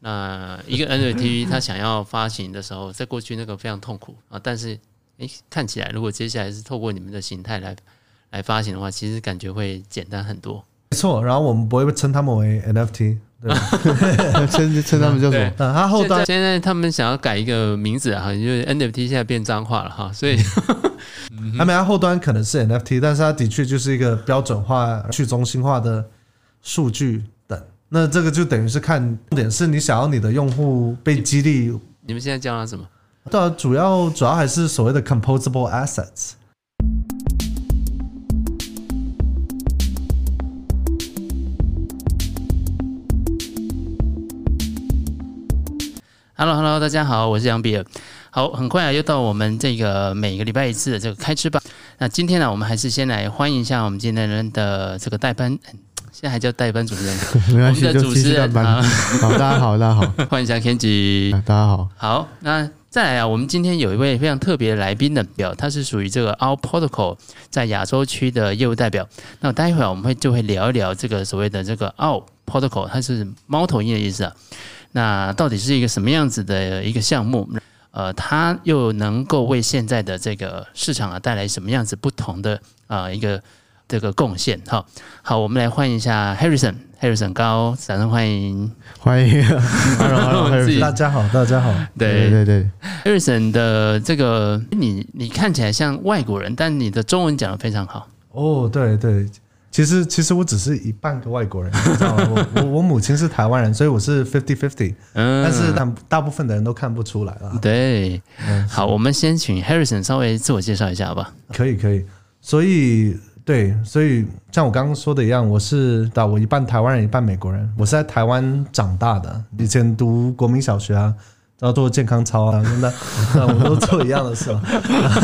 那一个 NFT 它想要发行的时候，在过去那个非常痛苦啊，但是诶，看起来如果接下来是透过你们的形态来来发行的话，其实感觉会简单很多。没错，然后我们不会称他们为 NFT，对，称称他们叫什么？他后端现在他们想要改一个名字哈，因为 NFT 现在变脏话了哈，所以他们后端可能是 NFT，但是它的确就是一个标准化、去中心化的数据等。那这个就等于是看重点是你想要你的用户被激励。你们现在叫它什么？对，主要主要还是所谓的 composable assets。Hello，Hello，hello, 大家好，我是杨比尔。好，很快啊，又到我们这个每个礼拜一次的这个开吃吧。那今天呢，我们还是先来欢迎一下我们今天人的这个代班，现在还叫代班主持人，没关系，我们的主持人啊。好，大家好，大家好，欢迎一下 Kenji，大家好。好，那再来啊，我们今天有一位非常特别的来宾的表，他是属于这个 Our Protocol 在亚洲区的业务代表。那待会儿我们会就会聊一聊这个所谓的这个 Our Protocol，它是猫头鹰的意思啊。那到底是一个什么样子的一个项目？呃，它又能够为现在的这个市场啊带来什么样子不同的啊、呃、一个这个贡献？好，好，我们来欢迎一下 Harrison，Harrison 高，掌声欢迎，欢迎，Hello，Hello，大家好，大家好，对对对对，Harrison 的这个你你看起来像外国人，但你的中文讲得非常好。哦，对对。其实，其实我只是一半个外国人，你知道吗？我我我母亲是台湾人，所以我是 fifty fifty。嗯，但是大大部分的人都看不出来了。对，嗯，好，我们先请 Harrison 稍微自我介绍一下吧。可以，可以。所以，对，所以像我刚刚说的一样，我是打，我一半台湾人，一半美国人。我是在台湾长大的，以前读国民小学啊。然后做健康操啊，那那我们都做一样的事嘛。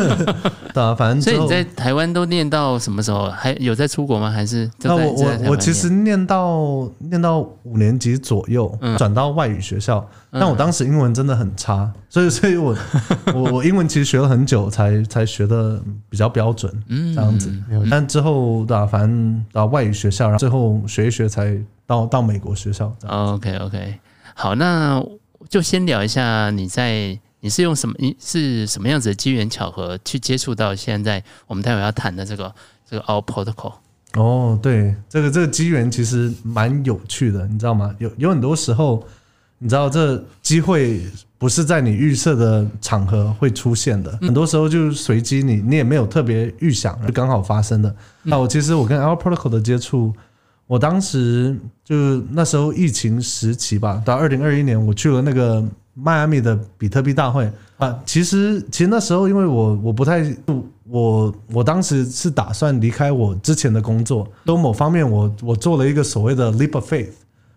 对啊，反正所以你在台湾都念到什么时候？还有在出国吗？还是那我我我其实念到念到五年级左右，转到外语学校。但我当时英文真的很差，所以 所以我我我英文其实学了很久才才学的比较标准，这样子。但之后对啊，反正到外语学校，然后最后学一学才到到美国学校。OK OK，好，那。就先聊一下你在你是用什么你是什么样子的机缘巧合去接触到现在我们待会要谈的这个这个 Our Protocol 哦，对，这个这个机缘其实蛮有趣的，你知道吗？有有很多时候，你知道这机会不是在你预设的场合会出现的，很多时候就是随机，你你也没有特别预想，就刚好发生的。那我其实我跟 Our Protocol 的接触。我当时就那时候疫情时期吧，到二零二一年，我去了那个迈阿密的比特币大会啊。其实，其实那时候因为我我不太，我我当时是打算离开我之前的工作，都某方面我我做了一个所谓的 leap of faith，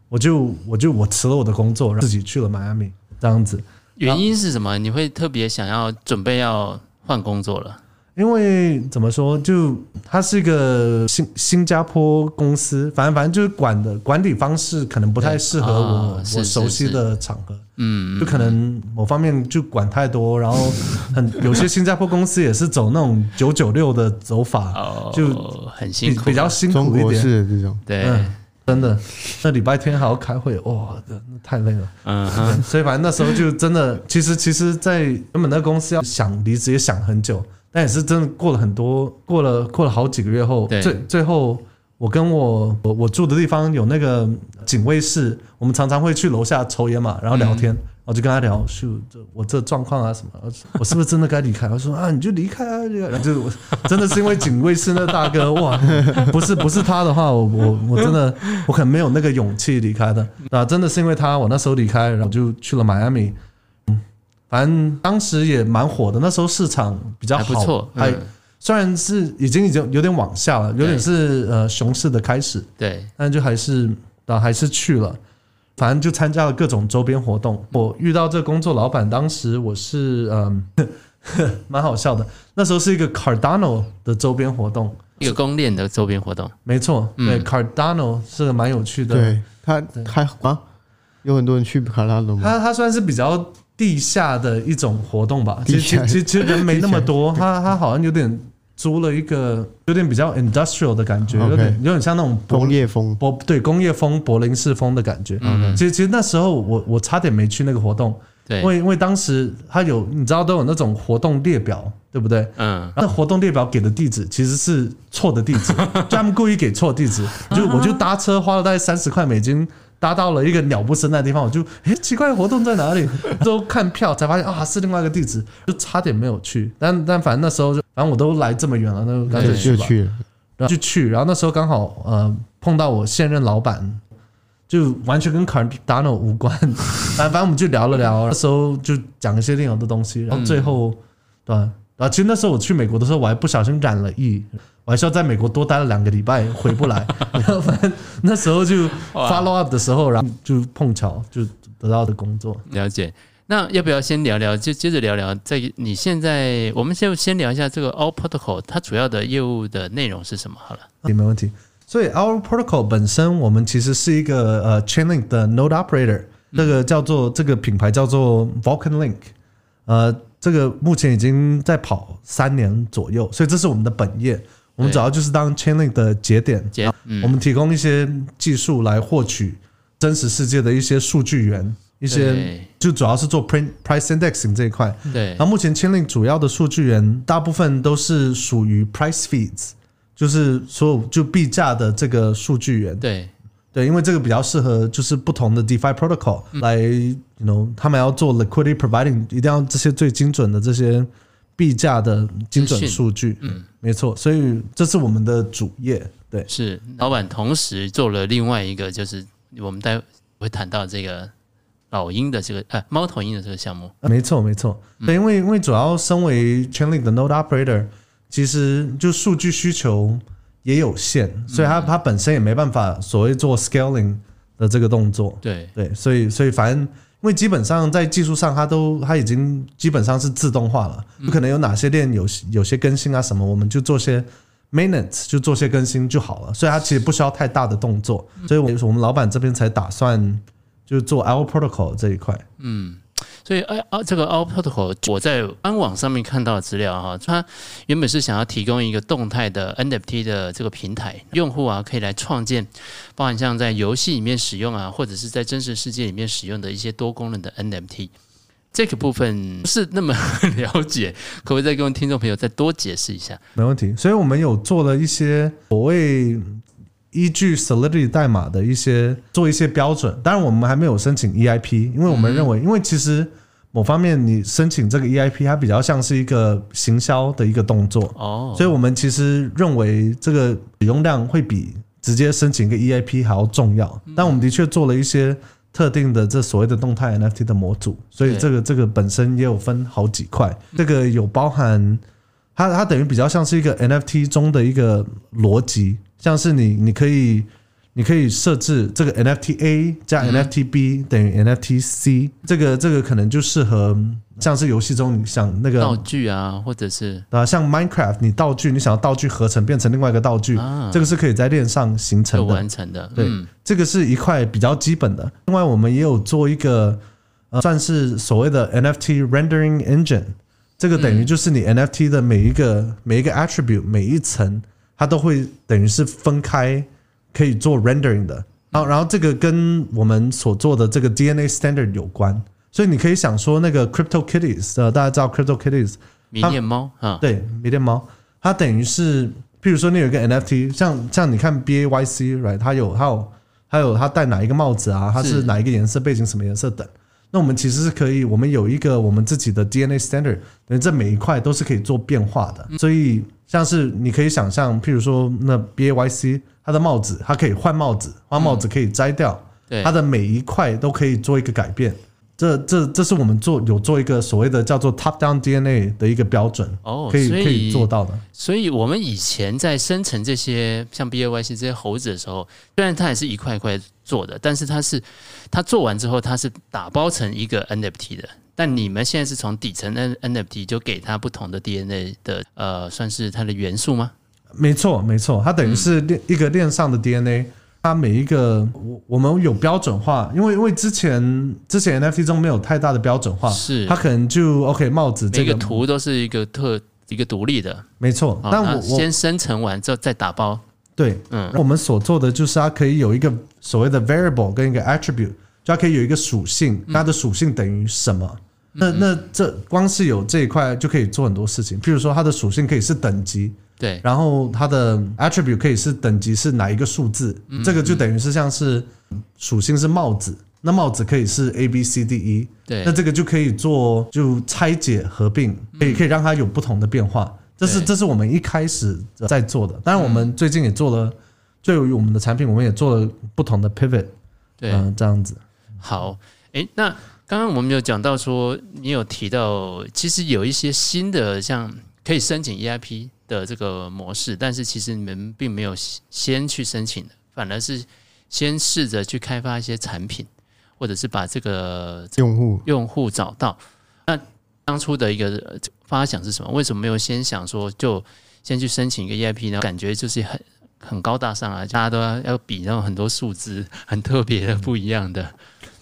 我就我就我辞了我的工作，然后自己去了迈阿密这样子。原因是什么？你会特别想要准备要换工作了？因为怎么说，就它是一个新新加坡公司，反正反正就是管的管理方式可能不太适合我、哦、我熟悉的场合，嗯，就可能某方面就管太多，然后很有些新加坡公司也是走那种九九六的走法，哦、就很辛苦，比较辛苦一点，是这种，对、嗯，真的，那礼拜天还要开会，哇、哦，那太累了，嗯哼，所以反正那时候就真的，其实其实，在原本那个公司要想离职也想很久。但也是真的过了很多，过了过了好几个月后，最最后我跟我我我住的地方有那个警卫室，我们常常会去楼下抽烟嘛，然后聊天，我就跟他聊，就这我这状况啊什么，我是不是真的该离开？他说啊，你就离开啊，这个，然后就真的是因为警卫室那大哥 哇，不是不是他的话，我我我真的我可能没有那个勇气离开的啊，真的是因为他，我那时候离开，然后就去了迈阿密。反正当时也蛮火的，那时候市场比较好，还不错。还、嗯、虽然是已经已经有点往下了，有点是呃熊市的开始，对，但就还是啊还是去了。反正就参加了各种周边活动。我遇到这个工作老板，当时我是嗯 蛮好笑的。那时候是一个 Cardano 的周边活动，一个公链的周边活动，没错。对、嗯、Cardano 是个蛮有趣的。对，他还啊，有很多人去 Cardano 吗？他他算是比较。地下的一种活动吧，其实其实其实人没那么多，他他好像有点租了一个有点比较 industrial 的感觉有点有点像那种工业风，柏对工业风柏林式风的感觉。嗯，其实其实那时候我我差点没去那个活动，对，因为因为当时他有你知道都有那种活动列表，对不对？嗯，那活动列表给的地址其实是错的地址，就他们故意给错地址，就我就搭车花了大概三十块美金。搭到了一个鸟不生蛋的地方，我就哎，奇怪，活动在哪里？都看票才发现啊，是另外一个地址，就差点没有去。但但反正那时候就，反正我都来这么远了，那就干脆去吧。然后就去，然后那时候刚好呃碰到我现任老板，就完全跟 Cardano 无关。反反正我们就聊了聊，那时候就讲一些另外的东西。然后最后，对吧？然后其实那时候我去美国的时候，我还不小心染了疫。我还是要在美国多待了两个礼拜，回不来。然后反正那时候就 follow up 的时候，然后就碰巧就得到的工作。了解。那要不要先聊聊？就接着聊聊，在你现在，我们先先聊一下这个 All Protocol，它主要的业务的内容是什么？好了，也没问题。所以 Our Protocol 本身，我们其实是一个呃 Chainlink 的 Node Operator，那个叫做这个品牌叫做 Vulcan Link，呃，这个目前已经在跑三年左右，所以这是我们的本业。我们主要就是当 Chainlink 的节点，我们提供一些技术来获取真实世界的一些数据源，一些就主要是做 print price Indexing 这一块。对，那目前 Chainlink 主要的数据源大部分都是属于 Price Feeds，就是所有就币价的这个数据源。对，对，因为这个比较适合就是不同的 DeFi Protocol 来，you know，他们要做 Liquidity Providing，一定要这些最精准的这些。币价的精准数据，嗯，没错，所以这是我们的主业，对，是老板同时做了另外一个，就是我们待会会谈到这个老鹰的这个呃猫头鹰的这个项目，没错没错，对，因为因为主要身为 Chainlink 的 Node Operator，其实就数据需求也有限，所以它它本身也没办法所谓做 Scaling 的这个动作，对对，所以所以反正。因为基本上在技术上，它都它已经基本上是自动化了，不可能有哪些链有有些更新啊什么，我们就做些 maintenance，就做些更新就好了。所以它其实不需要太大的动作，所以我我们老板这边才打算就做 Our Protocol 这一块。嗯。所以，呃，啊，这个 Our Protocol，我在官网上面看到的资料哈，它原本是想要提供一个动态的 NFT 的这个平台，用户啊可以来创建，包含像在游戏里面使用啊，或者是在真实世界里面使用的一些多功能的 NFT。这个部分不是那么了解，可不可以再跟听众朋友再多解释一下？没问题。所以我们有做了一些所谓依据 Solidity 代码的一些做一些标准，当然我们还没有申请 EIP，因为我们认为，因为其实某方面你申请这个 EIP，它比较像是一个行销的一个动作。哦，所以我们其实认为这个使用量会比直接申请一个 EIP 还要重要。但我们的确做了一些特定的这所谓的动态 NFT 的模组，所以这个这个本身也有分好几块，这个有包含它它等于比较像是一个 NFT 中的一个逻辑。像是你，你可以，你可以设置这个 NFT A 加 NFT B 等于 NFT C，这个这个可能就适合像是游戏中你想那个道具啊，或者是啊，像 Minecraft 你道具你想要道具合成变成另外一个道具，这个是可以在链上形成的完成的。对，这个是一块比较基本的。另外，我们也有做一个呃，算是所谓的 NFT Rendering Engine，这个等于就是你 NFT 的每一个每一个 attribute 每一层。它都会等于是分开可以做 rendering 的，然后然后这个跟我们所做的这个 DNA standard 有关，所以你可以想说那个 Crypto Kitties，呃，大家知道 Crypto Kitties 迷恋猫？啊，对，迷恋猫，它等于是，譬如说你有一个 NFT，像像你看 BAYC，right，它有它有它有它戴哪一个帽子啊，它是哪一个颜色背景什么颜色等，那我们其实是可以，我们有一个我们自己的 DNA standard，等于这每一块都是可以做变化的，所以。像是你可以想象，譬如说那 B A Y C，它的帽子它可以换帽子，换帽子可以摘掉，嗯、它的每一块都可以做一个改变。这这这是我们做有做一个所谓的叫做 Top Down DNA 的一个标准哦，可以可以做到的。所以我们以前在生成这些像 B A Y C 这些猴子的时候，虽然它也是一块一块做的，但是它是它做完之后它是打包成一个 N F T 的。但你们现在是从底层 N NFT 就给它不同的 DNA 的呃，算是它的元素吗？没错，没错，它等于是链一个链上的 DNA，它每一个我我们有标准化，因为因为之前之前 NFT 中没有太大的标准化，是它可能就 OK 帽子这个图都是一个特一个独立的，没错。但我先生成完之后再打包。对，嗯，我们所做的就是它可以有一个所谓的 variable 跟一个 attribute，就它可以有一个属性，它的属性等于什么？那那这光是有这一块就可以做很多事情。譬如说，它的属性可以是等级，对，然后它的 attribute 可以是等级是哪一个数字，这个就等于是像是属性是帽子，那帽子可以是 A B C D E，对，那这个就可以做就拆解合并，可以可以让它有不同的变化。这是这是我们一开始在做的，当然我们最近也做了，对于我们的产品，我们也做了不同的 pivot，对，嗯，这样子。好，诶，那刚刚我们有讲到说，你有提到，其实有一些新的像可以申请 EIP 的这个模式，但是其实你们并没有先去申请的，反而是先试着去开发一些产品，或者是把这个用户用户找到。那当初的一个发想是什么？为什么没有先想说就先去申请一个 EIP 呢？感觉就是很很高大上啊，大家都要要比那种很多数字很特别的不一样的。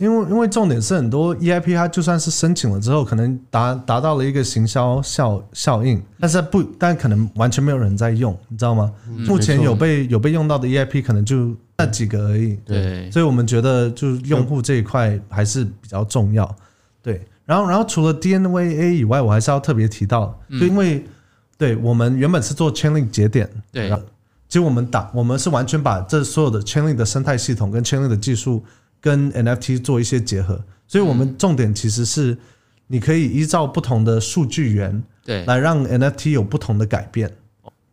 因为因为重点是很多 EIP 它就算是申请了之后，可能达达到了一个行销效效应，但是不但可能完全没有人在用，你知道吗？嗯、目前有被有被用到的 EIP 可能就那几个而已。对，所以我们觉得就是用户这一块还是比较重要。对。然后，然后除了 DNVA 以外，我还是要特别提到，就因为对我们原本是做 Chainlink 节点，对，其实我们打我们是完全把这所有的 Chainlink 的生态系统跟 Chainlink 的技术跟 NFT 做一些结合，所以我们重点其实是你可以依照不同的数据源，对，来让 NFT 有不同的改变，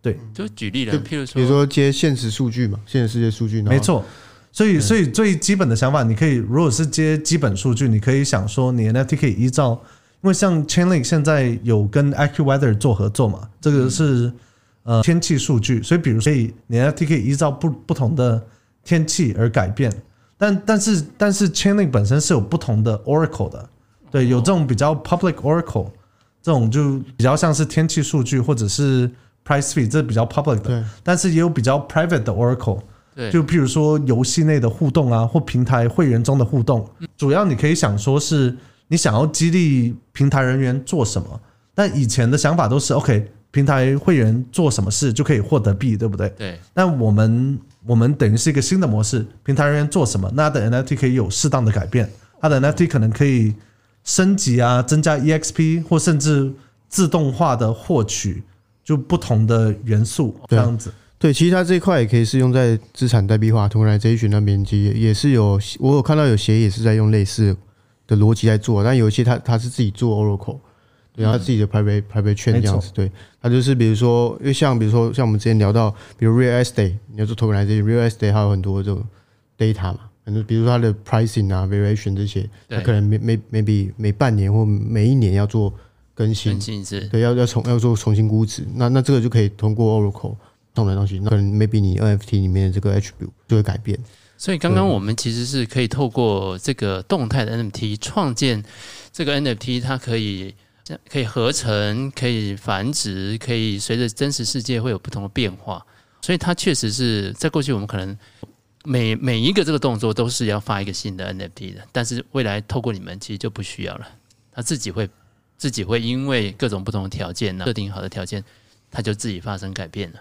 对，就举例了，譬如说，比如说接现实数据嘛，现实世界数据，没错。所以，所以最基本的想法，你可以如果是接基本数据，你可以想说，你 NFT 可以依照，因为像 Chainlink 现在有跟 AccuWeather 做合作嘛，这个是呃天气数据，所以比如说你 NFT 可以依照不不同的天气而改变，但但是但是 Chainlink 本身是有不同的 Oracle 的，对，有这种比较 Public Oracle，这种就比较像是天气数据或者是 Price Feed，这比较 Public 的，但是也有比较 Private 的 Oracle。就譬如说游戏内的互动啊，或平台会员中的互动，主要你可以想说是你想要激励平台人员做什么。但以前的想法都是 OK，平台会员做什么事就可以获得币，对不对？对。但我们我们等于是一个新的模式，平台人员做什么，那它的 NFT 可以有适当的改变，它的 NFT 可能可以升级啊，增加 EXP，或甚至自动化的获取就不同的元素这样子。对，其实它这一块也可以是用在资产代币化 tokenization 那边，其实也是有，我有看到有协议也是在用类似的逻辑在做，但有一些它它是自己做 Oracle，对，他自己的 private private chain 这样子，对，他就是比如说，因为像比如说像我们之前聊到，比如 real estate，你要做 tokenization，real estate 它有很多这种 data 嘛，反正比如说它的 pricing 啊，variation 这些，它可能每每 maybe 每半年或每一年要做更新，更新是，对，要要重要做重新估值，那那这个就可以通过 Oracle。动的东西，那可能 maybe 你 NFT 里面的这个 attribute 就会改变。所以刚刚我们其实是可以透过这个动态的 NFT 创建这个 NFT，它可以可以合成、可以繁殖、可以随着真实世界会有不同的变化。所以它确实是在过去我们可能每每一个这个动作都是要发一个新的 NFT 的，但是未来透过你们其实就不需要了，它自己会自己会因为各种不同的条件呢，设定好的条件，它就自己发生改变了。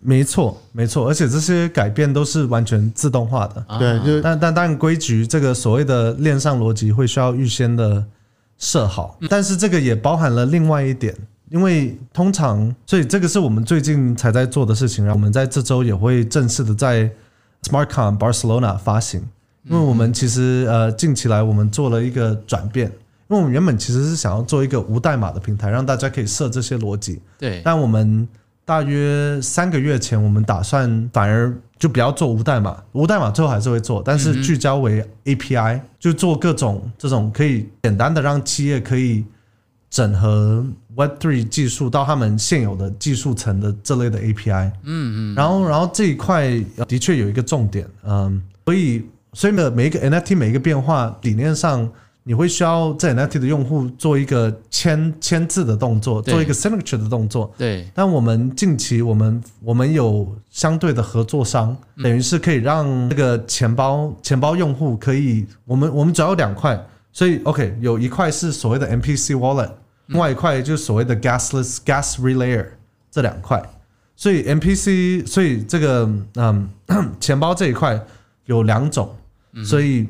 没错，没错，而且这些改变都是完全自动化的。对，就但但但规矩这个所谓的链上逻辑会需要预先的设好，但是这个也包含了另外一点，因为通常，所以这个是我们最近才在做的事情，然后我们在这周也会正式的在 SmartCon Barcelona 发行，因为我们其实呃近期来我们做了一个转变，因为我们原本其实是想要做一个无代码的平台，让大家可以设这些逻辑，对，但我们。大约三个月前，我们打算反而就不要做无代码，无代码最后还是会做，但是聚焦为 API，就做各种这种可以简单的让企业可以整合 Web3 技术到他们现有的技术层的这类的 API。嗯嗯。然后，然后这一块的确有一个重点，嗯，所以所以呢，每一个 NFT 每一个变化理念上。你会需要在 NFT 的用户做一个签签字的动作，做一个 signature 的动作。对。但我们近期我们我们有相对的合作商，等于是可以让这个钱包钱包用户可以，我们我们主要有两块，所以 OK 有一块是所谓的 MPC Wallet，另外一块就是所谓的 gasless gas relayer 这两块。所以 MPC，所以这个嗯，钱包这一块有两种，所以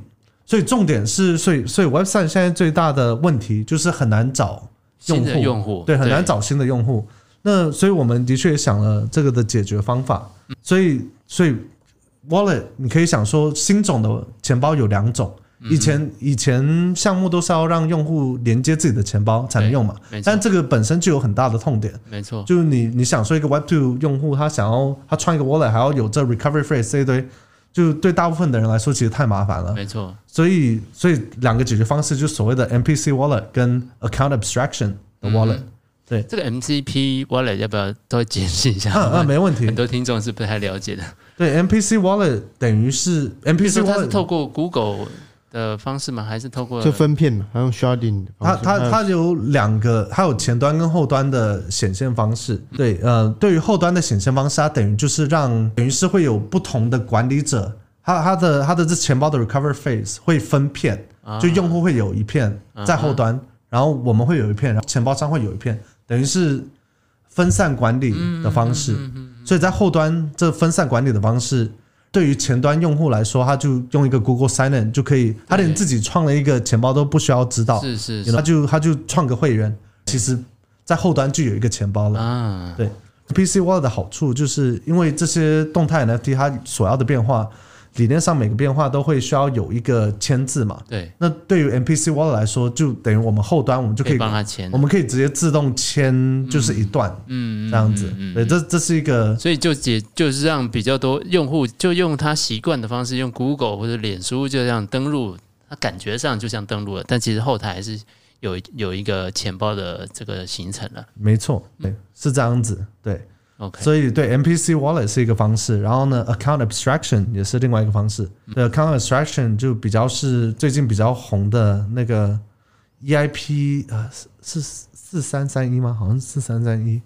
所以重点是，所以所以 Web 三现在最大的问题就是很难找用户，用户对，很难找新的用户。那所以我们的确也想了这个的解决方法。所以所以 Wallet 你可以想说，新种的钱包有两种。以前以前项目都是要让用户连接自己的钱包才能用嘛，但这个本身就有很大的痛点。没错，就是你你想说一个 Web Two 用户，他想要他创一个 Wallet 还要有这 Recovery Phrase 这一堆，就对大部分的人来说其实太麻烦了。没错，所以所以两个解决方式就是所谓的 MPC Wallet 跟 Account Abstraction 的 Wallet。对，这个 MCP Wallet 要不要多解释一下？嗯嗯，没问题。很多听众是不太了解的。对，MPC Wallet 等于是 MPC Wallet 是透过 Google。的方式吗？还是透过就分片嘛？还用 sharding？它它它有两个，它有前端跟后端的显现方式。对，呃，对于后端的显现方式，它等于就是让等于是会有不同的管理者，它它的它的这钱包的 recover phase 会分片，就用户会有一片在后端，然后我们会有一片，然后钱包商会有一片，等于是分散管理的方式。所以在后端这分散管理的方式。对于前端用户来说，他就用一个 Google Sign In 就可以，他连自己创了一个钱包都不需要知道，是是，是，他就他就创个会员，其实，在后端就有一个钱包了啊。对，PC Wallet 的好处就是因为这些动态 NFT 它所要的变化。理念上每个变化都会需要有一个签字嘛？对。那对于 MPC Wallet 来说，就等于我们后端我们就可以帮他签，我们可以直接自动签，就是一段，嗯，这样子。对，这这是一个，所以就解就是让比较多用户就用他习惯的方式，用 Google 或者脸书就这样登录，他感觉上就像登录了，但其实后台还是有有一个钱包的这个形成了。没错，对，是这样子，对。所以对 MPC Wallet 是一个方式，然后呢，Account Abstraction 也是另外一个方式。对，Account Abstraction 就比较是最近比较红的那个 EIP，呃，是四三三一吗？好像是四三三一。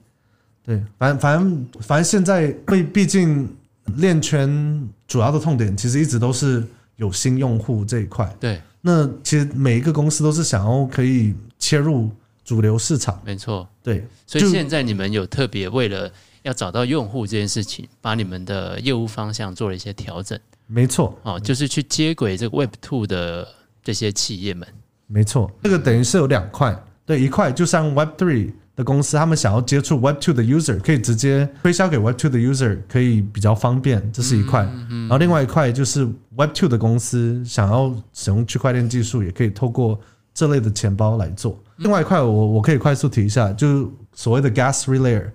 对，反正反正反正现在，毕毕竟链圈主要的痛点其实一直都是有新用户这一块。对，那其实每一个公司都是想要可以切入主流市场。没错，对。所以现在你们有特别为了。要找到用户这件事情，把你们的业务方向做了一些调整。没错，哦，就是去接轨这个 Web Two 的这些企业们。没错，这个等于是有两块，对，一块就像 Web Three 的公司，他们想要接触 Web Two 的 user，可以直接推销给 Web Two 的 user，可以比较方便，这是一块。然后另外一块就是 Web Two 的公司想要使用区块链技术，也可以透过这类的钱包来做。另外一块，我我可以快速提一下，就是所谓的 Gas Relayer。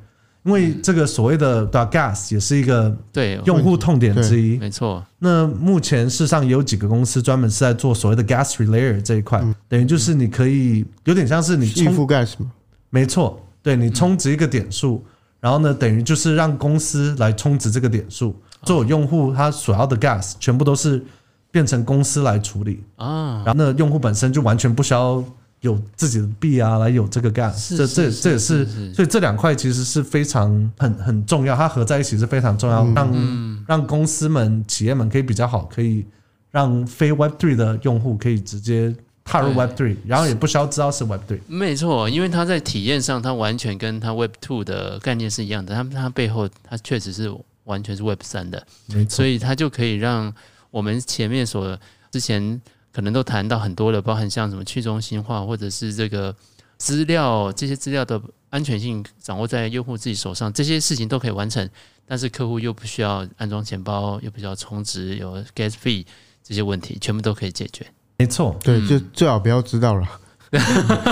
因为这个所谓的 gas 也是一个对用户痛点之一，没错。那目前事实上也有几个公司专门是在做所谓的 gas relayer 这一块，等于就是你可以有点像是你预付 gas 吗？没错，对你充值一个点数，然后呢，等于就是让公司来充值这个点数，所有用户他所要的 gas 全部都是变成公司来处理。啊，然后呢，用户本身就完全不需要。有自己的币啊，来有这个干，这这这也是，所以这两块其实是非常很很重要，它合在一起是非常重要，让让公司们、企业们可以比较好，可以让非 Web Three 的用户可以直接踏入 Web Three，然后也不需要知道是 Web Three。没错，因为它在体验上，它完全跟它 Web Two 的概念是一样的，它它背后它确实是完全是 Web 三的，没错，所以它就可以让我们前面所之前。可能都谈到很多了，包含像什么去中心化，或者是这个资料，这些资料的安全性掌握在用户自己手上，这些事情都可以完成。但是客户又不需要安装钱包，又不需要充值，有 gas fee 这些问题，全部都可以解决。没错，对，就最好不要知道了，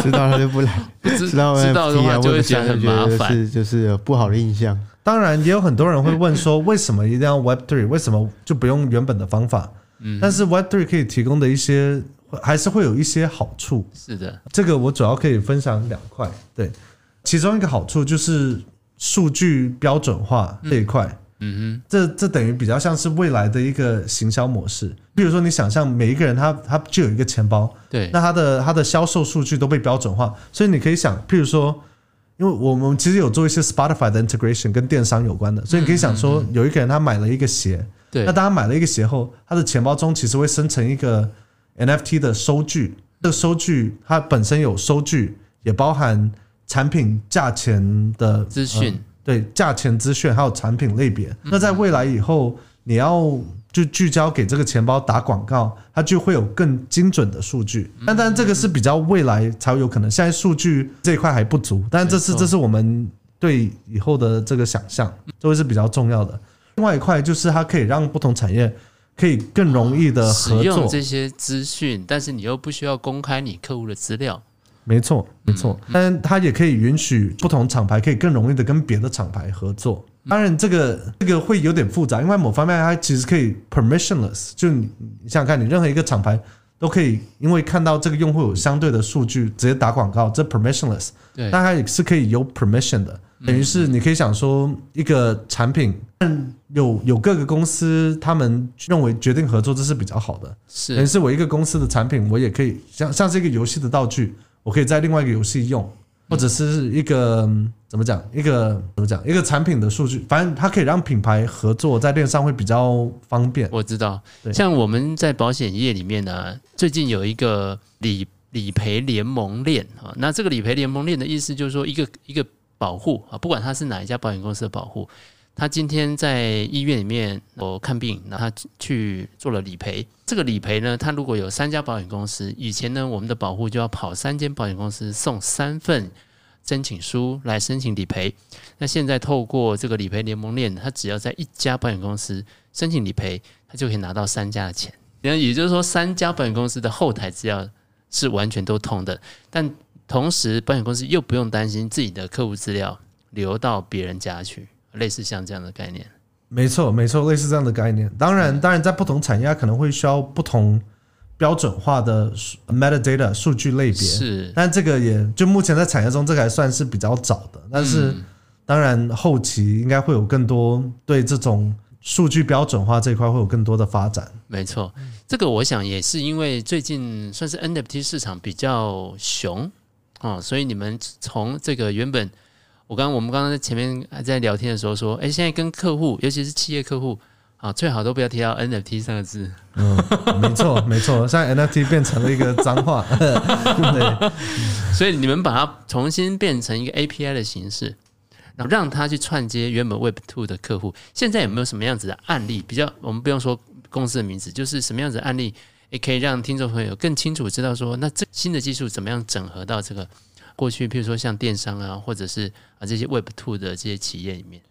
知道他就不来，知道知道的话就会觉得很麻烦，是就是有不好的印象。当然，也有很多人会问说，为什么一定要 Web Three？为什么就不用原本的方法？但是 Web3 可以提供的一些，还是会有一些好处。是的，这个我主要可以分享两块。对，其中一个好处就是数据标准化这一块。嗯哼，这这等于比较像是未来的一个行销模式。比如说，你想象每一个人他他就有一个钱包，对，那他的他的销售数据都被标准化，所以你可以想，譬如说，因为我们其实有做一些 Spotify 的 integration 跟电商有关的，所以你可以想说，有一个人他买了一个鞋。对，那大家买了一个鞋后，他的钱包中其实会生成一个 NFT 的收据。这个收据它本身有收据，也包含产品价钱的资讯、呃，对价钱资讯，还有产品类别。那在未来以后，你要就聚焦给这个钱包打广告，它就会有更精准的数据。但但这个是比较未来才有可能，现在数据这一块还不足。但这是这是我们对以后的这个想象，这会是比较重要的。另外一块就是它可以让不同产业可以更容易的合作，使用这些资讯，但是你又不需要公开你客户的资料。没错，没错。但它也可以允许不同厂牌可以更容易的跟别的厂牌合作。当然，这个这个会有点复杂，因为某方面它其实可以 permissionless，就你你想想看，你任何一个厂牌都可以因为看到这个用户有相对的数据，直接打广告，这 permissionless。对，但它也是可以有 permission 的，等于是你可以想说一个产品，有有各个公司他们认为决定合作，这是比较好的。是，等于是我一个公司的产品，我也可以像像是一个游戏的道具。我可以在另外一个游戏用，或者是一个怎么讲？一个怎么讲？一个产品的数据，反正它可以让品牌合作在链上会比较方便。我知道，像我们在保险业里面呢，最近有一个理理赔联盟链啊。那这个理赔联盟链的意思就是说，一个一个保护啊，不管它是哪一家保险公司的保护。他今天在医院里面我看病，然后他去做了理赔。这个理赔呢，他如果有三家保险公司，以前呢，我们的保护就要跑三间保险公司送三份申请书来申请理赔。那现在透过这个理赔联盟链，他只要在一家保险公司申请理赔，他就可以拿到三家的钱。那也就是说，三家保险公司的后台资料是完全都通的，但同时保险公司又不用担心自己的客户资料流到别人家去。类似像这样的概念，没错，没错，类似这样的概念。当然，当然，在不同产业可能会需要不同标准化的 metadata 数据类别。是，但这个也就目前在产业中，这个还算是比较早的。但是，当然后期应该会有更多对这种数据标准化这一块会有更多的发展。没错，这个我想也是因为最近算是 NFT 市场比较熊啊，所以你们从这个原本。我刚，我们刚刚在前面还在聊天的时候说，哎，现在跟客户，尤其是企业客户啊，最好都不要提到 NFT 三个字。嗯，没错，没错，现在 NFT 变成了一个脏话。对，所以你们把它重新变成一个 API 的形式，然后让它去串接原本 Web Two 的客户。现在有没有什么样子的案例？比较，我们不用说公司的名字，就是什么样子的案例，也可以让听众朋友更清楚知道说，那这新的技术怎么样整合到这个。过去，譬如说像电商啊，或者是啊这些 Web Two 的这些企业里面，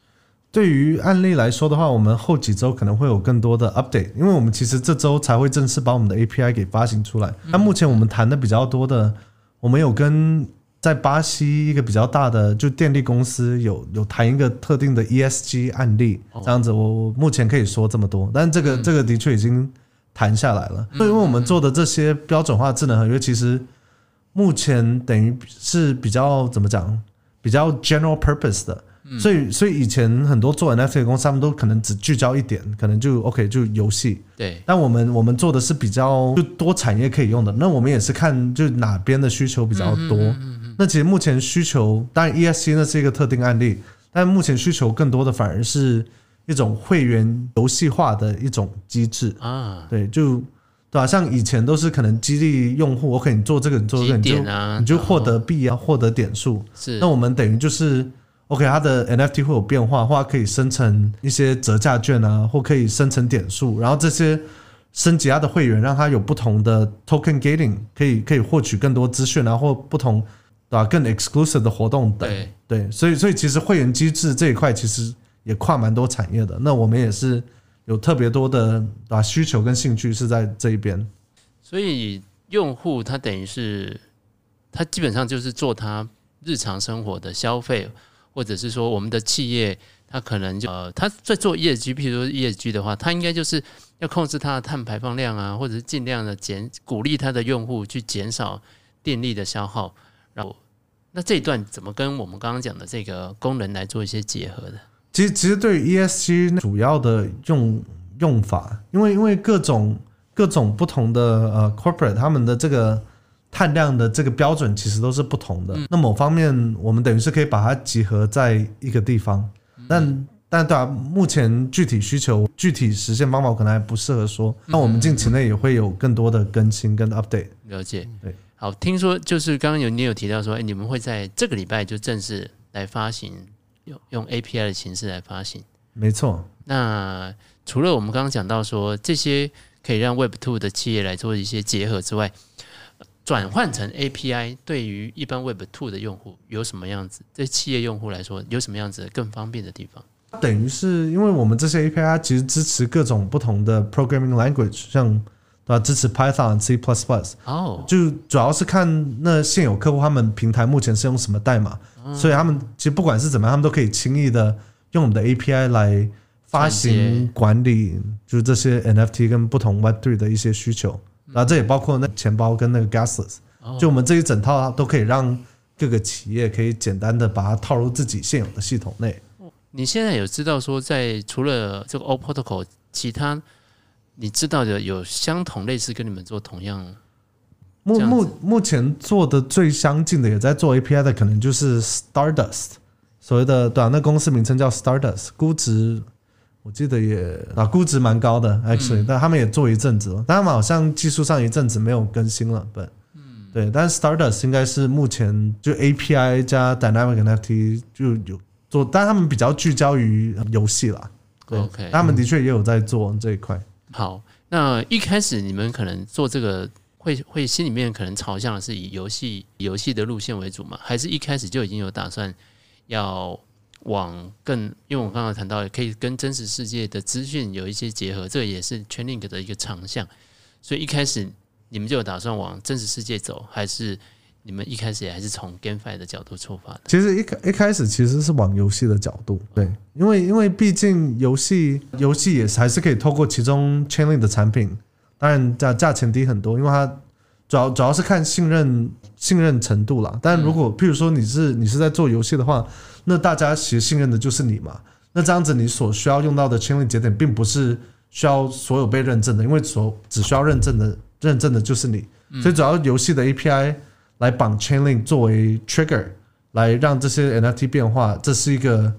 对于案例来说的话，我们后几周可能会有更多的 update，因为我们其实这周才会正式把我们的 API 给发行出来。那目前我们谈的比较多的，我们有跟在巴西一个比较大的就电力公司有有谈一个特定的 ESG 案例，这样子我目前可以说这么多，但这个这个的确已经谈下来了。因为我们做的这些标准化智能合约，其实。目前等于是比较怎么讲，比较 general purpose 的，所以所以以前很多做 NFT 的公司，他们都可能只聚焦一点，可能就 OK 就游戏。对。但我们我们做的是比较就多产业可以用的，那我们也是看就哪边的需求比较多。嗯嗯那其实目前需求，当然 ESC 那是一个特定案例，但目前需求更多的反而是一种会员游戏化的一种机制啊。对，就。对吧、啊？像以前都是可能激励用户，我可以做这个，你做这个，你就你就获得币啊，获得点数。是，那我们等于就是，OK，它的 NFT 会有变化，或可以生成一些折价券啊，或可以生成点数，然后这些升级它的会员，让它有不同的 token gating，可以可以获取更多资讯啊，或不同对吧、啊？更 exclusive 的活动等。对，对，所以所以其实会员机制这一块其实也跨蛮多产业的。那我们也是。有特别多的啊需求跟兴趣是在这一边，所以用户他等于是他基本上就是做他日常生活的消费，或者是说我们的企业他可能就呃他在做 ESG，譬如说 ESG 的话，他应该就是要控制他的碳排放量啊，或者是尽量的减鼓励他的用户去减少电力的消耗。然后那这一段怎么跟我们刚刚讲的这个功能来做一些结合的？其实，其实对于 ESG 主要的用用法，因为因为各种各种不同的呃 corporate，他们的这个碳量的这个标准其实都是不同的。那某方面，我们等于是可以把它集合在一个地方，但但对啊，目前具体需求、具体实现方法可能还不适合说。那我们近期内也会有更多的更新跟 update。了解，对。好，听说就是刚刚有你有提到说，哎，你们会在这个礼拜就正式来发行，用用 API 的形式来发行。没错。那除了我们刚刚讲到说这些可以让 Web Two 的企业来做一些结合之外，转换成 API 对于一般 Web Two 的用户有什么样子？对企业用户来说有什么样子更方便的地方？等于是因为我们这些 API 其实支持各种不同的 Programming Language，像对吧？支持 Python、C++。哦，就主要是看那现有客户他们平台目前是用什么代码，所以他们其实不管是怎么样，他们都可以轻易的用我们的 API 来发行管理，就是这些 NFT 跟不同 Web3 的一些需求。然后这也包括那钱包跟那个 Gasless，就我们这一整套都可以让各个企业可以简单的把它套入自己现有的系统内。你现在有知道说，在除了这个 Auth Protocol，其他你知道的有相同类似跟你们做同样？目目目前做的最相近的也在做 API 的，可能就是 Stardust，所谓的对啊，那公司名称叫 Stardust，估值。我记得也啊，估值蛮高的，actually，、嗯、但他们也做一阵子了，但他们好像技术上一阵子没有更新了，对，嗯，对，但是 Stardust 应该是目前就 API 加 Dynamic NFT 就有做，但他们比较聚焦于游戏啦，对，OK，他们的确也有在做这一块。好，那一开始你们可能做这个会会心里面可能朝向的是以游戏游戏的路线为主吗？还是一开始就已经有打算要？往更，因为我刚刚谈到，可以跟真实世界的资讯有一些结合，这也是 Chainlink 的一个长项。所以一开始你们就有打算往真实世界走，还是你们一开始也还是从 GameFi 的角度出发的？其实一开一开始其实是往游戏的角度，对，因为因为毕竟游戏游戏也是还是可以透过其中 Chainlink 的产品，当然价价钱低很多，因为它主要主要是看信任信任程度啦。但如果譬如说你是你是在做游戏的话。那大家其实信任的就是你嘛？那这样子你所需要用到的 Chainlink 节点，并不是需要所有被认证的，因为所只需要认证的认证的就是你。所以主要游戏的 API 来绑 Chainlink 作为 trigger，来让这些 NFT 变化，这是一个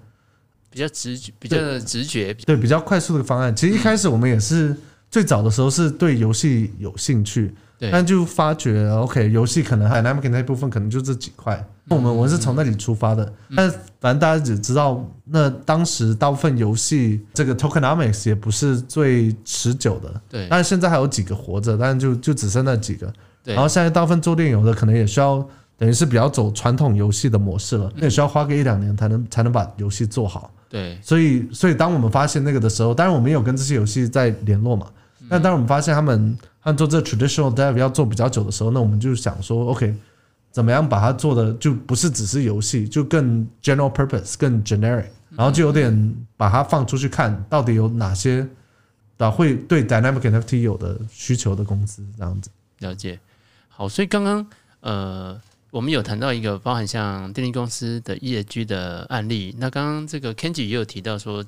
比较直觉、比较的直觉，对比较快速的方案。其实一开始我们也是最早的时候是对游戏有兴趣。但就发觉，OK，游戏可能 Dynamic 那部分可能就这几块。我们我们是从那里出发的，但反正大家只知道，那当时大部分游戏这个 Tokenomics 也不是最持久的。对。但是现在还有几个活着，但是就就只剩那几个。对。然后现在大部分做电游的可能也需要，等于是比较走传统游戏的模式了，那也需要花个一两年才能才能把游戏做好。对。所以所以当我们发现那个的时候，当然我们有跟这些游戏在联络嘛。但当我们发现他们按做这 traditional dev 要做比较久的时候，那我们就想说，OK，怎么样把它做的就不是只是游戏，就更 general purpose，更 generic，然后就有点把它放出去看到底有哪些的会对 dynamic NFT 有的需求的公司这样子。了解。好，所以刚刚呃，我们有谈到一个包含像电力公司的 ESG 的案例。那刚刚这个 Kenji 也有提到说。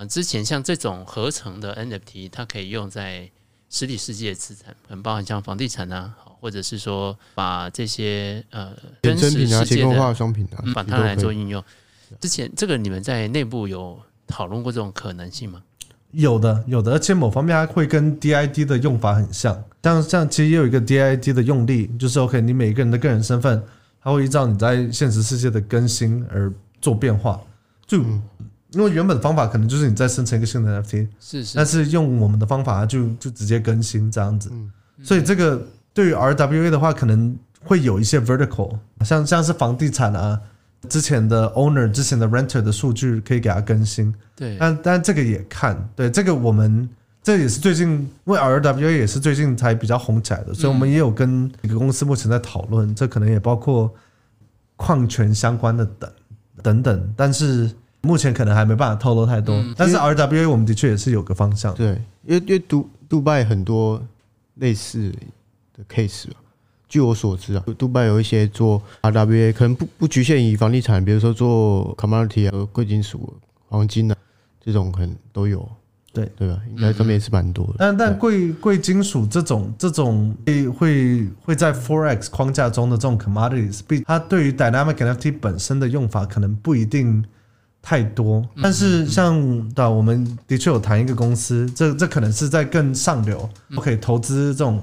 嗯，之前像这种合成的 NFT，它可以用在实体世界资产，很包含像房地产啊，或者是说把这些呃真实世界的商品啊，把它来做应用。之前这个你们在内部有讨论过这种可能性吗？有的，有的，而且某方面它会跟 DID 的用法很像。像像其实也有一个 DID 的用例，就是 OK，你每一个人的个人身份，它会依照你在现实世界的更新而做变化，就。嗯因为原本的方法可能就是你再生成一个新的 NFT，是是，但是用我们的方法就就直接更新这样子，所以这个对于 RWA 的话可能会有一些 vertical，像像是房地产啊，之前的 owner、之前的 renter 的数据可以给它更新，对，但但这个也看，对，这个我们这也是最近，因为 RWA 也是最近才比较红起来的，所以我们也有跟一个公司目前在讨论，这可能也包括矿权相关的等等等，但是。目前可能还没办法透露太多，嗯、但是 RWA 我们的确也是有个方向。对，因为因为杜杜拜很多类似的 case，据我所知啊，杜拜有一些做 RWA，可能不不局限于房地产，比如说做 commodity 啊、贵金属、黄金啊这种，可能都有。对对吧？应该上面也是蛮多的。但但贵贵金属这种这种会会会在 Forex 框架中的这种 commodities，它对于 dynamic NFT 本身的用法可能不一定。太多，但是像对、啊，我们的确有谈一个公司，这这可能是在更上流，可以投资这种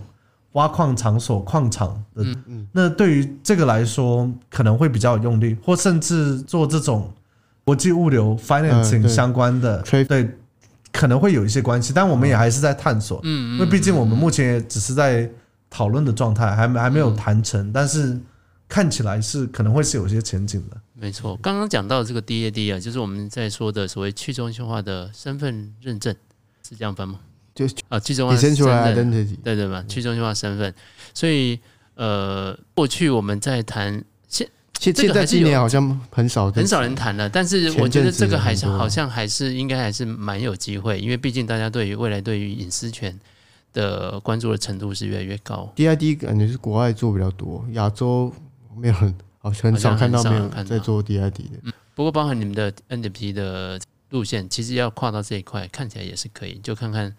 挖矿场所、矿场的，嗯嗯，那对于这个来说可能会比较有用力，或甚至做这种国际物流 financing 相关的，嗯、对，可能会有一些关系，但我们也还是在探索，嗯，因为毕竟我们目前也只是在讨论的状态，还没还没有谈成，但是看起来是可能会是有些前景的。没错，刚刚讲到这个 DAD 啊，就是我们在说的所谓去中心化的身份认证，是这样分吗？就啊，去中心化身份，对对嘛，去中心化身份。所以呃，过去我们在谈现现现在今年好像很少很少人谈了，但是我觉得这个还是好像还是应该还是蛮有机会，因为毕竟大家对于未来对于隐私权的关注的程度是越来越高。DID 感觉是国外做比较多，亚洲没有很好像很少看到没有在做 DID 的。嗯，不过包含你们的 NFT 的路线，其实要跨到这一块，看起来也是可以，就看看。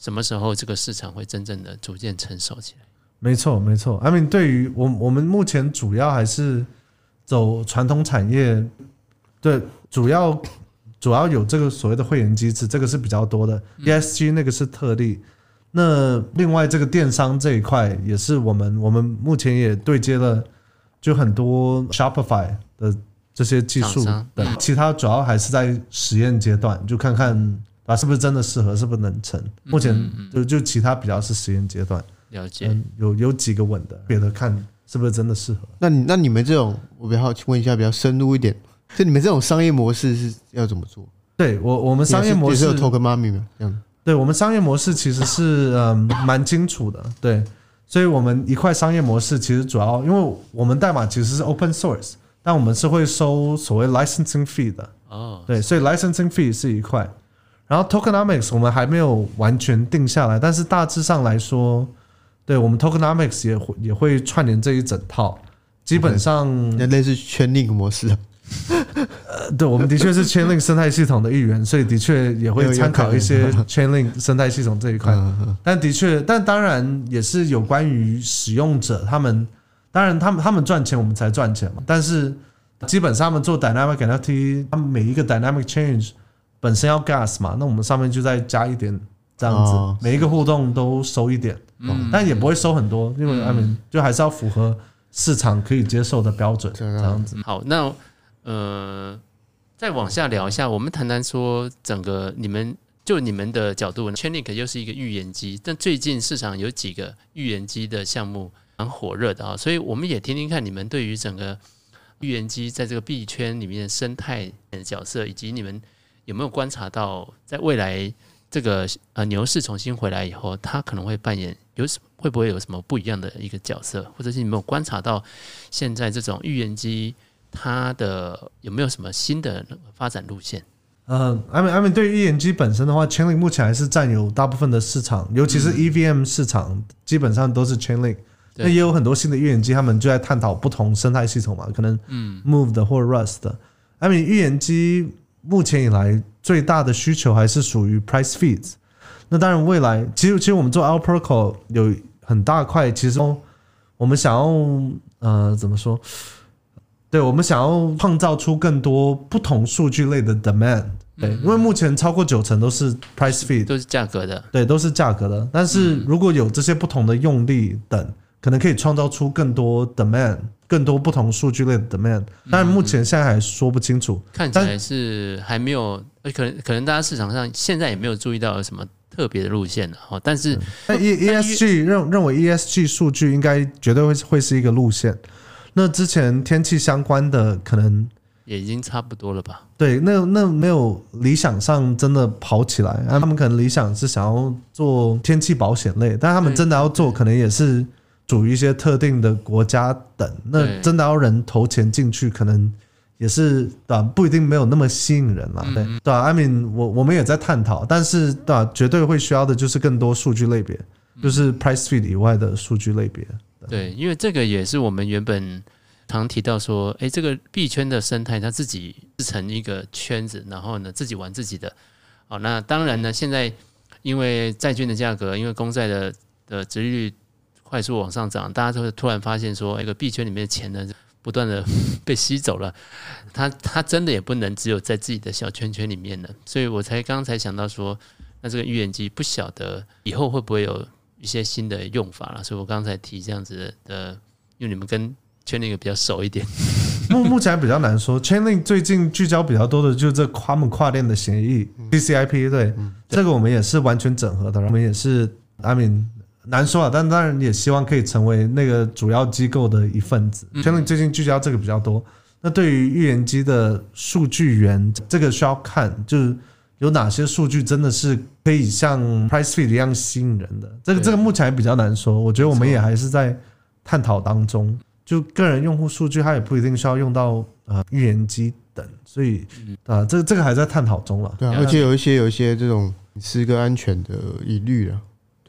什么时候这个市场会真正的逐渐成熟起来？没错，没错。I mean，对于我我们目前主要还是走传统产业，对，主要主要有这个所谓的会员机制，这个是比较多的。ESG 那个是特例。那另外这个电商这一块也是我们我们目前也对接了，就很多 Shopify 的这些技术。对，其他主要还是在实验阶段，就看看。啊，是不是真的适合？是不是能成？目前就就其他比较是实验阶段，了解。有有几个稳的，别的看是不是真的适合。那你那你们这种，我比较好奇问一下，比较深入一点，就你们这种商业模式是要怎么做？对我我们商业模式有 Token Mami 吗？这样。对我们商业模式其实是嗯蛮清楚的，对。所以我们一块商业模式其实主要，因为我们代码其实是 Open Source，但我们是会收所谓 Licensing Fee 的。哦。对，所以 Licensing Fee 是一块。然后 Tokenomics 我们还没有完全定下来，但是大致上来说，对我们 Tokenomics 也会也会串联这一整套，基本上类似 Chainlink 模式。呃，对，我们的确是 Chainlink 生态系统的一员，所以的确也会参考一些 Chainlink 生态系统这一块。但的确，但当然也是有关于使用者他们，当然他们他们赚钱，我们才赚钱嘛。但是基本上他们做 Dynamic NFT，他们每一个 Dynamic Change。本身要 gas 嘛，那我们上面就再加一点这样子，哦、每一个互动都收一点，嗯、但也不会收很多，因为 I mean 就还是要符合市场可以接受的标准这样子。好，那呃，再往下聊一下，我们谈谈说整个你们就你们的角度，Chainlink 又是一个预言机，但最近市场有几个预言机的项目蛮火热的啊，所以我们也听听看你们对于整个预言机在这个币圈里面的生态的角色，以及你们。有没有观察到，在未来这个呃牛市重新回来以后，它可能会扮演有什会不会有什么不一样的一个角色，或者是你有没有观察到现在这种预言机它的有没有什么新的发展路线？嗯，I mean I mean 对于预言机本身的话，Chainlink 目前还是占有大部分的市场，尤其是 EVM 市场，基本上都是 Chainlink。那也有很多新的预言机，他们就在探讨不同生态系统嘛，可能嗯 Move 的或 Rust 的。I mean 预言机。目前以来最大的需求还是属于 price feeds。那当然，未来其实其实我们做 Protocol 有很大块，其实我们想要呃怎么说？对，我们想要创造出更多不同数据类的 demand。对，因为目前超过九成都是 price feed，都是价格的。对，都是价格的。但是如果有这些不同的用力等，可能可以创造出更多 demand。更多不同数据类的 demand，但目前现在还说不清楚。看起来是还没有，可能可能大家市场上现在也没有注意到有什么特别的路线哈。但是，那 E E S G 认认为 E S G 数据应该绝对会会是一个路线。那之前天气相关的可能也已经差不多了吧？对，那那没有理想上真的跑起来，他们可能理想是想要做天气保险类，但他们真的要做，可能也是。属于一些特定的国家等，那真的要人投钱进去，可能也是对吧？不一定没有那么吸引人了，对对吧？I mean，我我们也在探讨，但是对吧？绝对会需要的就是更多数据类别，就是 price feed 以外的数据类别。对，因为这个也是我们原本常提到说，哎，这个币圈的生态，它自己自成一个圈子，然后呢，自己玩自己的。好，那当然呢，现在因为债券的价格，因为公债的的殖利率。快速往上涨，大家就会突然发现说，一个币圈里面的钱呢，不断的 被吸走了。他他真的也不能只有在自己的小圈圈里面了，所以我才刚才想到说，那这个预言机不晓得以后会不会有一些新的用法了。所以我刚才提这样子的，因为你们跟 Chainlink 比较熟一点，目目前还比较难说。Chainlink 最近聚焦比较多的就是这跨门跨链的协议，TCP 对，这个我们也是完全整合的，我们也是 I mean 难说啊，但当然也希望可以成为那个主要机构的一份子。Chainlink 最近聚焦这个比较多。那对于预言机的数据源，这个需要看，就是有哪些数据真的是可以像 PriceFeed 一样吸引人的。这个这个目前还比较难说，我觉得我们也还是在探讨当中。就个人用户数据，它也不一定需要用到呃预言机等，所以啊，这个这个还在探讨中了。对啊，而且有一些有一些这种是个安全的疑虑了。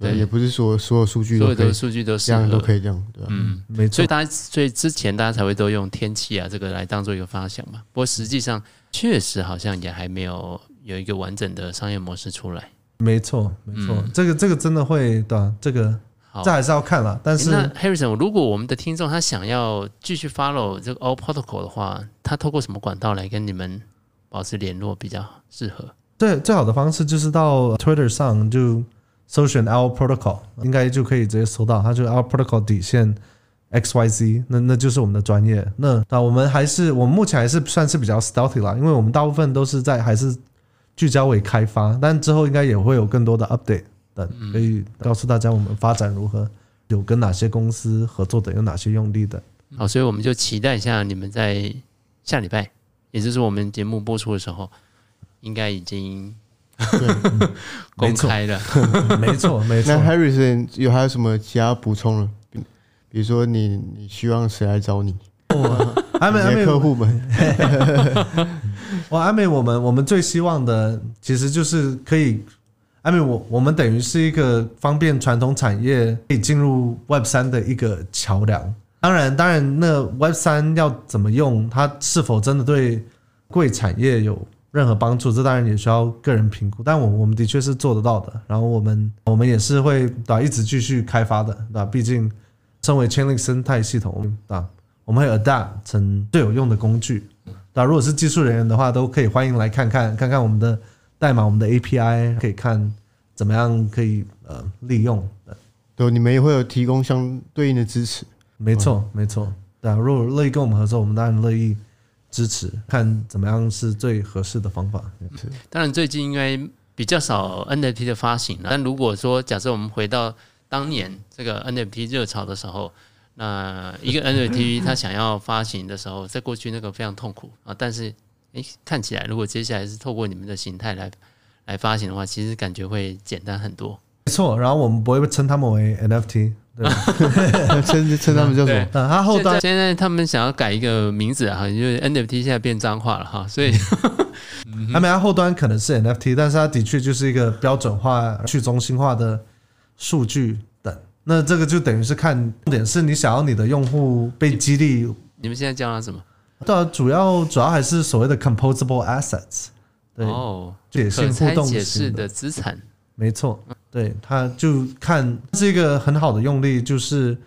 对，也不是说所有数据所有的数据都是这样都可以这样，对吧？嗯，没错。所以大家，所以之前大家才会都用天气啊这个来当做一个发想嘛。不过实际上，确实好像也还没有有一个完整的商业模式出来。没错，没错。嗯、这个这个真的会的，这个好这还是要看了。但是，欸、那 Harrison，如果我们的听众他想要继续 follow 这个 All Protocol 的话，他透过什么管道来跟你们保持联络比较适合？对，最好的方式就是到 Twitter 上就。搜寻 Our Protocol 应该就可以直接搜到，它就是 Our Protocol 底线 X Y Z，那那就是我们的专业。那那我们还是我们目前还是算是比较 stealthy 啦，因为我们大部分都是在还是聚焦为开发，但之后应该也会有更多的 update 等，可以告诉大家我们发展如何，有跟哪些公司合作的，有哪些用力的。好，所以我们就期待一下你们在下礼拜，也就是我们节目播出的时候，应该已经。对，公开的，没错 没错。那 Harrison 有还有什么其他补充呢？比如说你你希望谁来找你？我阿美阿美客户们，我阿美我们我们最希望的其实就是可以，阿美我我们等于是一个方便传统产业可以进入 Web 三的一个桥梁。当然当然，那 Web 三要怎么用，它是否真的对贵产业有？任何帮助，这当然也需要个人评估，但我我们的确是做得到的。然后我们我们也是会对吧，一直继续开发的，对吧？毕竟身为 Chainlink 生态系统，对吧？我们会 adapt 成最有用的工具。对吧？如果是技术人员的话，都可以欢迎来看看，看看我们的代码，我们的 API，可以看怎么样可以呃利用。对，你们也会有提供相对应的支持。没错，没错。对啊，如果乐意跟我们合作，我们当然乐意。支持看怎么样是最合适的方法。当然，最近应该比较少 NFT 的发行了。但如果说假设我们回到当年这个 NFT 热潮的时候，那一个 NFT 它想要发行的时候，在过去那个非常痛苦啊。但是，诶，看起来如果接下来是透过你们的形态来来发行的话，其实感觉会简单很多。没错，然后我们不会称他们为 NFT。对，称称他们叫什么？他后端现在他们想要改一个名字哈，因为 NFT 现在变脏话了哈，所以 他们后端可能是 NFT，但是它的确就是一个标准化、去中心化的数据等。那这个就等于是看重点是你想要你的用户被激励。你们现在叫它什么？对啊，主要主要还是所谓的 composable assets，对哦，解性互动式的资产，没错。对，他就看是一个很好的用力，就是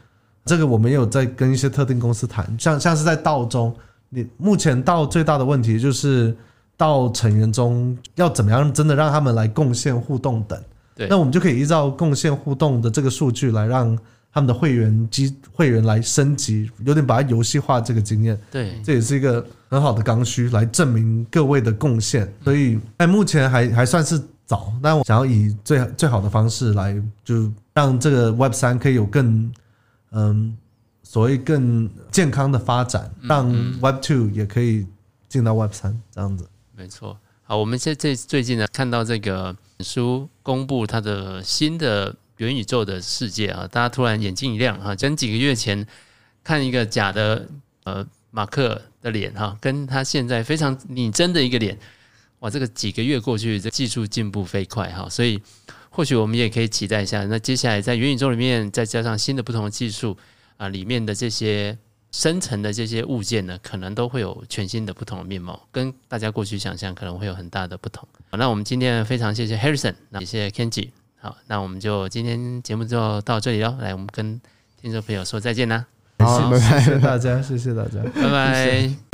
这个我们有在跟一些特定公司谈，像像是在道中，你目前道最大的问题就是道成员中要怎么样真的让他们来贡献互动等，对，那我们就可以依照贡献互动的这个数据来让他们的会员机会员来升级，有点把它游戏化这个经验，对，这也是一个很好的刚需来证明各位的贡献，所以在目前还还算是。早，但我想要以最最好的方式来，就让这个 Web 三可以有更嗯所谓更健康的发展，让 Web Two 也可以进到 Web 三这样子。没错，好，我们现在最近呢看到这个书公布它的新的元宇宙的世界啊，大家突然眼睛一亮啊，跟几个月前看一个假的呃马克的脸哈，跟他现在非常拟真的一个脸。哇，这个几个月过去，这技术进步飞快哈，所以或许我们也可以期待一下。那接下来在元宇宙里面，再加上新的不同的技术啊，里面的这些生成的这些物件呢，可能都会有全新的不同的面貌，跟大家过去想象可能会有很大的不同。好，那我们今天非常谢谢 Harrison，那也谢谢 Kenji。好，那我们就今天节目就到这里喽。来，我们跟听众朋友说再见啦。好，谢谢大家，谢谢大家，拜拜。